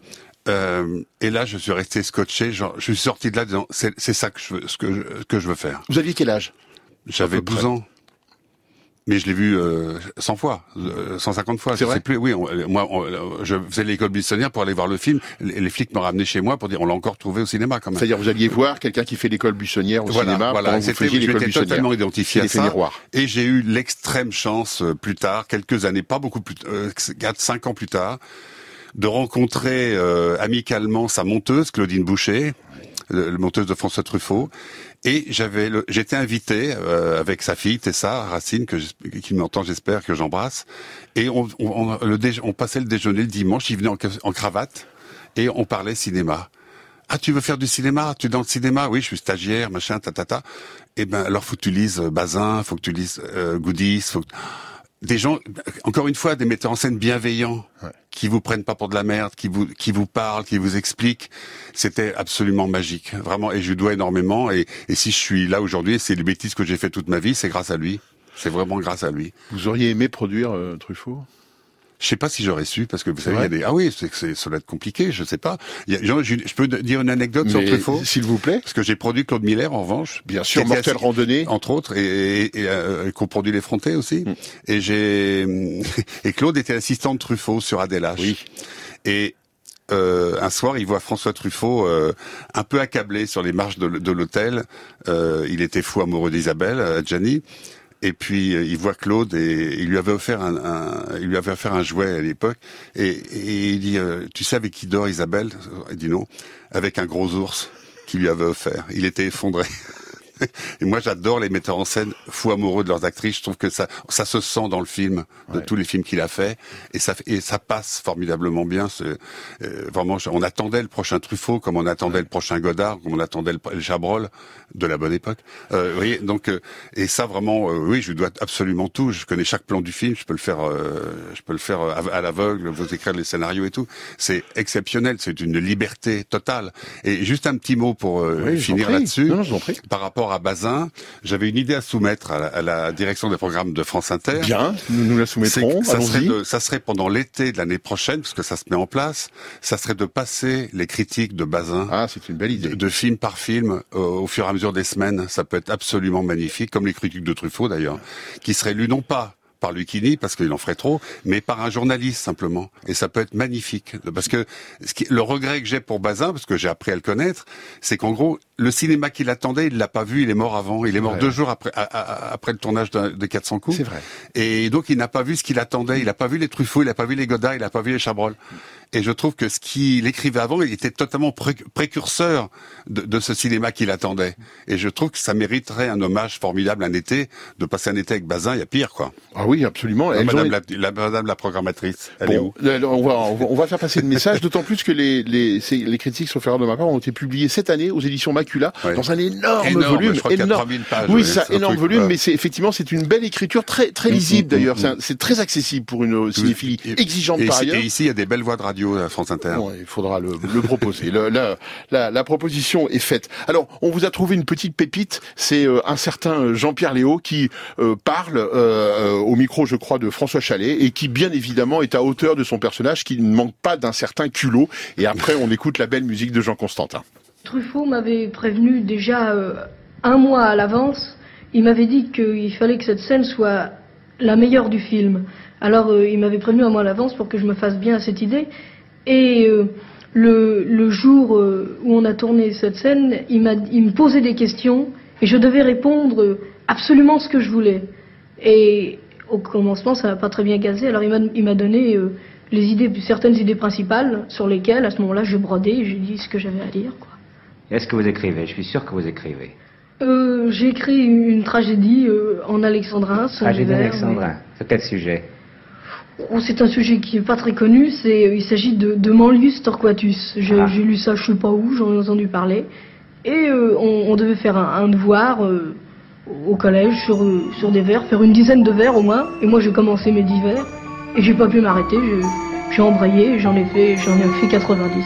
Euh, et là, je suis resté scotché. Genre, je suis sorti de là disant, c'est c'est ça que je veux, ce que je, que je veux faire. Vous aviez quel âge? J'avais À peu 12 près. ans. Mais je l'ai vu euh, 100 fois, euh, 150 fois. C'est je vrai? sais plus. Oui, on- moi, on- je faisais l'école buissonnière pour aller voir le film. Les, les flics me ramenaient chez moi pour dire on l'a encore trouvé au cinéma quand même. C'est-à-dire, vous alliez voir quelqu'un qui fait l'école buissonnière au Voilà, cinéma voilà. vous faisiez je m'étais totalement identifié à ça. miroir. Et j'ai eu l'extrême chance euh, plus tard, quelques années, pas beaucoup plus, euh, 4, 5 ans plus tard, de rencontrer euh, amicalement sa monteuse, Claudine Boucher, le, le monteuse de François Truffaut. Et j'avais, j'étais invité euh, avec sa fille Tessa Racine, que qui m'entend, j'espère que j'embrasse. Et on, on, on- le on passait le déjeuner le dimanche. Il venait en, en cravate et on parlait cinéma. Ah, tu veux faire du cinéma? Tu es dans le cinéma Oui, je suis stagiaire, machin, tatata. Eh ben, alors faut que tu lises euh, Bazin, faut que tu lises euh, faut que... des gens, encore une fois, des metteurs en scène bienveillants, qui vous prennent pas pour de la merde, qui vous qui vous parlent, qui vous expliquent. C'était absolument magique, vraiment. Et je lui dois énormément. Et, et si je suis là aujourd'hui, c'est les bêtises que j'ai fait toute ma vie, c'est grâce à lui. C'est vraiment grâce à lui. Vous auriez aimé produire euh, Truffaut? Je sais pas si j'aurais su parce que vous savez, il y a des ah oui, c'est c'est ça doit être compliqué, je sais pas. Il y a- je, je peux dire une anecdote sur Truffaut, s'il vous plaît. parce que j'ai produit Claude Miller en revanche. Bien sûr, Mortel Randonnée. entre autres, et, et, et, euh, coproduit Les Frontés aussi. Mm. Et j'ai et Claude était assistant de Truffaut sur Adélache. Oui. Et euh, un soir, il voit François Truffaut euh, un peu accablé sur les marches de, l'hôtel. Euh, il était fou amoureux d'Isabelle, euh, Gianni. Et puis euh, il voit Claude et il lui avait offert un, il lui avait offert un jouet à l'époque. Et, et il dit, euh, tu sais avec qui dort Isabelle? Il dit non, avec un gros ours qu'il lui avait offert. Il était effondré. Et moi, j'adore les metteurs en scène fous amoureux de leurs actrices. Je trouve que ça, ça se sent dans le film, de tous les films qu'il a fait, et ça, et ça passe formidablement bien. C'est, euh, vraiment, on attendait le prochain Truffaut, comme on attendait le prochain Godard, comme on attendait le, le Chabrol de la bonne époque. Euh, vous voyez, donc, euh, et ça vraiment, euh, oui, je lui dois absolument tout. Je connais chaque plan du film. Je peux le faire, euh, je peux le faire euh, à l'aveugle, vous écrire les scénarios et tout. C'est exceptionnel. C'est une liberté totale. Et juste un petit mot pour euh, Oui, finir là-dessus par rapport à Bazin, j'avais une idée à soumettre à la, à la direction des programmes de France Inter. Bien, nous nous la soumettrons. ça serait, Allons-y. de- ça serait pendant l'été de l'année prochaine, parce que ça se met en place, ça serait de passer les critiques de Bazin. Ah, c'est une belle idée. De, de film par film, euh, au fur et à mesure des semaines. Ça peut être absolument magnifique, comme les critiques de Truffaut d'ailleurs, qui seraient lues non pas par Lucchini, parce qu'il en ferait trop, mais par un journaliste simplement. Et ça peut être magnifique. Parce que ce qui- le regret que j'ai pour Bazin, parce que j'ai appris à le connaître, c'est qu'en gros, le cinéma qu'il attendait, il l'a pas vu, il est mort avant. Il est mort Ouais. deux jours après, après le tournage de, de 400 coups. C'est vrai. Et donc, il n'a pas vu ce qu'il attendait. Il n'a pas vu les Truffaut, il n'a pas vu les Godard, il n'a pas vu les Chabrol. Et je trouve que ce qu'il écrivait avant, il était totalement pré- précurseur de, de ce cinéma qu'il attendait. Et je trouve que ça mériterait un hommage formidable un été, de passer un été avec Bazin, il y a pire, quoi. Ah oui, absolument. Elles madame, ont- la, la- madame la programmatrice, elle est Bon, où alors, on va, on va on va faire passer le message, d'autant plus que les, les, les critiques, sauf erreur de ma part, ont été publiées cette année aux éditions Ouais. dans un énorme, Énorme, volume. je crois qu'il y a énorme. 3000 pages, oui, ouais, ça, c'est un énorme truc, volume, mais c'est effectivement, c'est une belle écriture, très, très lisible mm, d'ailleurs. mm, C'est un- C'est très accessible pour une cinéphilie exigeante et par ailleurs. et ici, il y a des belles voix de radio à France Inter. Bon, il faudra le, le proposer. Le- la, la, la proposition est faite. Alors, on vous a trouvé une petite pépite. C'est euh, un certain Jean-Pierre Léo qui euh, parle euh, euh, au micro, je crois, de François Chalet et qui, bien évidemment, est à hauteur de son personnage, qui ne manque pas d'un certain culot. Et après, on écoute la belle musique de Jean Constantin. Truffaut m'avait prévenu déjà euh, un mois à l'avance. Il m'avait dit qu'il fallait que cette scène soit la meilleure du film. Alors euh, il m'avait prévenu un mois à l'avance pour que je me fasse bien à cette idée. Et euh, le, jour où on a tourné cette scène, il, me posait des questions et je devais répondre absolument ce que je voulais. Et au commencement, ça n'a pas très bien gazé. Alors il m'a, donné les certaines idées principales sur lesquelles, à ce moment-là, je brodais et j'ai dit ce que j'avais à dire. Est-ce que vous écrivez? Je suis sûr que vous écrivez. Euh, j'ai écrit une tragédie euh, en alexandrin. Tragédie vers, d'Alexandrin. C'est quel sujet? Mais- Oh, c'est un sujet qui est pas très connu. C'est, il s'agit de, de Manlius Torquatus. J'ai, Ah. j'ai lu ça, je sais pas où, j'en ai entendu parler. Et euh, on, on devait faire un, un devoir euh, au collège sur, euh, sur des vers, faire une dizaine de vers au moins. Et moi, j'ai commencé mes dix vers et j'ai pas pu m'arrêter. J'ai, embrayé j'en ai fait, j'en ai fait 90.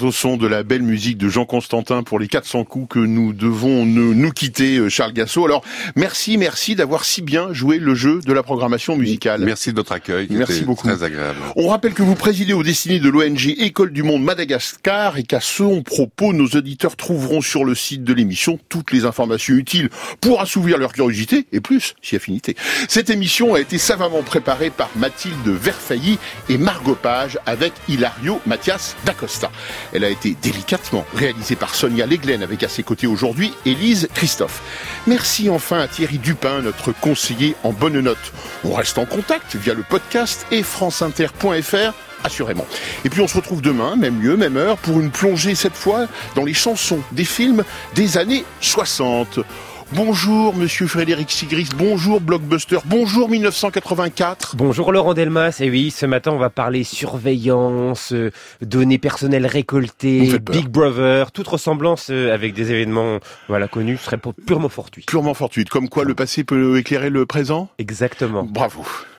C'est au son de la belle musique de Jean Constantin pour les 400 coups que nous devons nous, nous quitter, euh, Charles Gassot. Alors, merci, merci d'avoir si bien joué le jeu de la programmation musicale. Merci de votre accueil. Merci beaucoup. Très agréable. On rappelle que vous présidez aux destinées de l'ONG École du Monde Madagascar et qu'à son propos, nos auditeurs trouveront sur le site de l'émission toutes les informations utiles pour assouvir leur curiosité et plus, si affinité. Cette émission a été savamment préparée par Mathilde Verfailly et Margot Page avec Hilario Mathias d'Acosta. Elle a été délicatement réalisée par Sonia Leglen avec à ses côtés aujourd'hui Élise Christophe. Merci enfin à Thierry Dupin, notre conseiller en bonne note. On reste en contact via le podcast et franceinter.fr assurément. Et puis on se retrouve demain, même lieu, même heure, pour une plongée cette fois dans les chansons des films des années 60. Bonjour Monsieur Frédéric Sigris, bonjour Blockbuster, bonjour 1984. Bonjour Laurent Delmas, et oui, ce matin on va parler surveillance, euh, données personnelles récoltées. Big Brother, toute ressemblance euh, avec des événements voilà connus serait purement fortuite. Purement fortuite, comme quoi le passé peut éclairer le présent? Exactement. Bravo.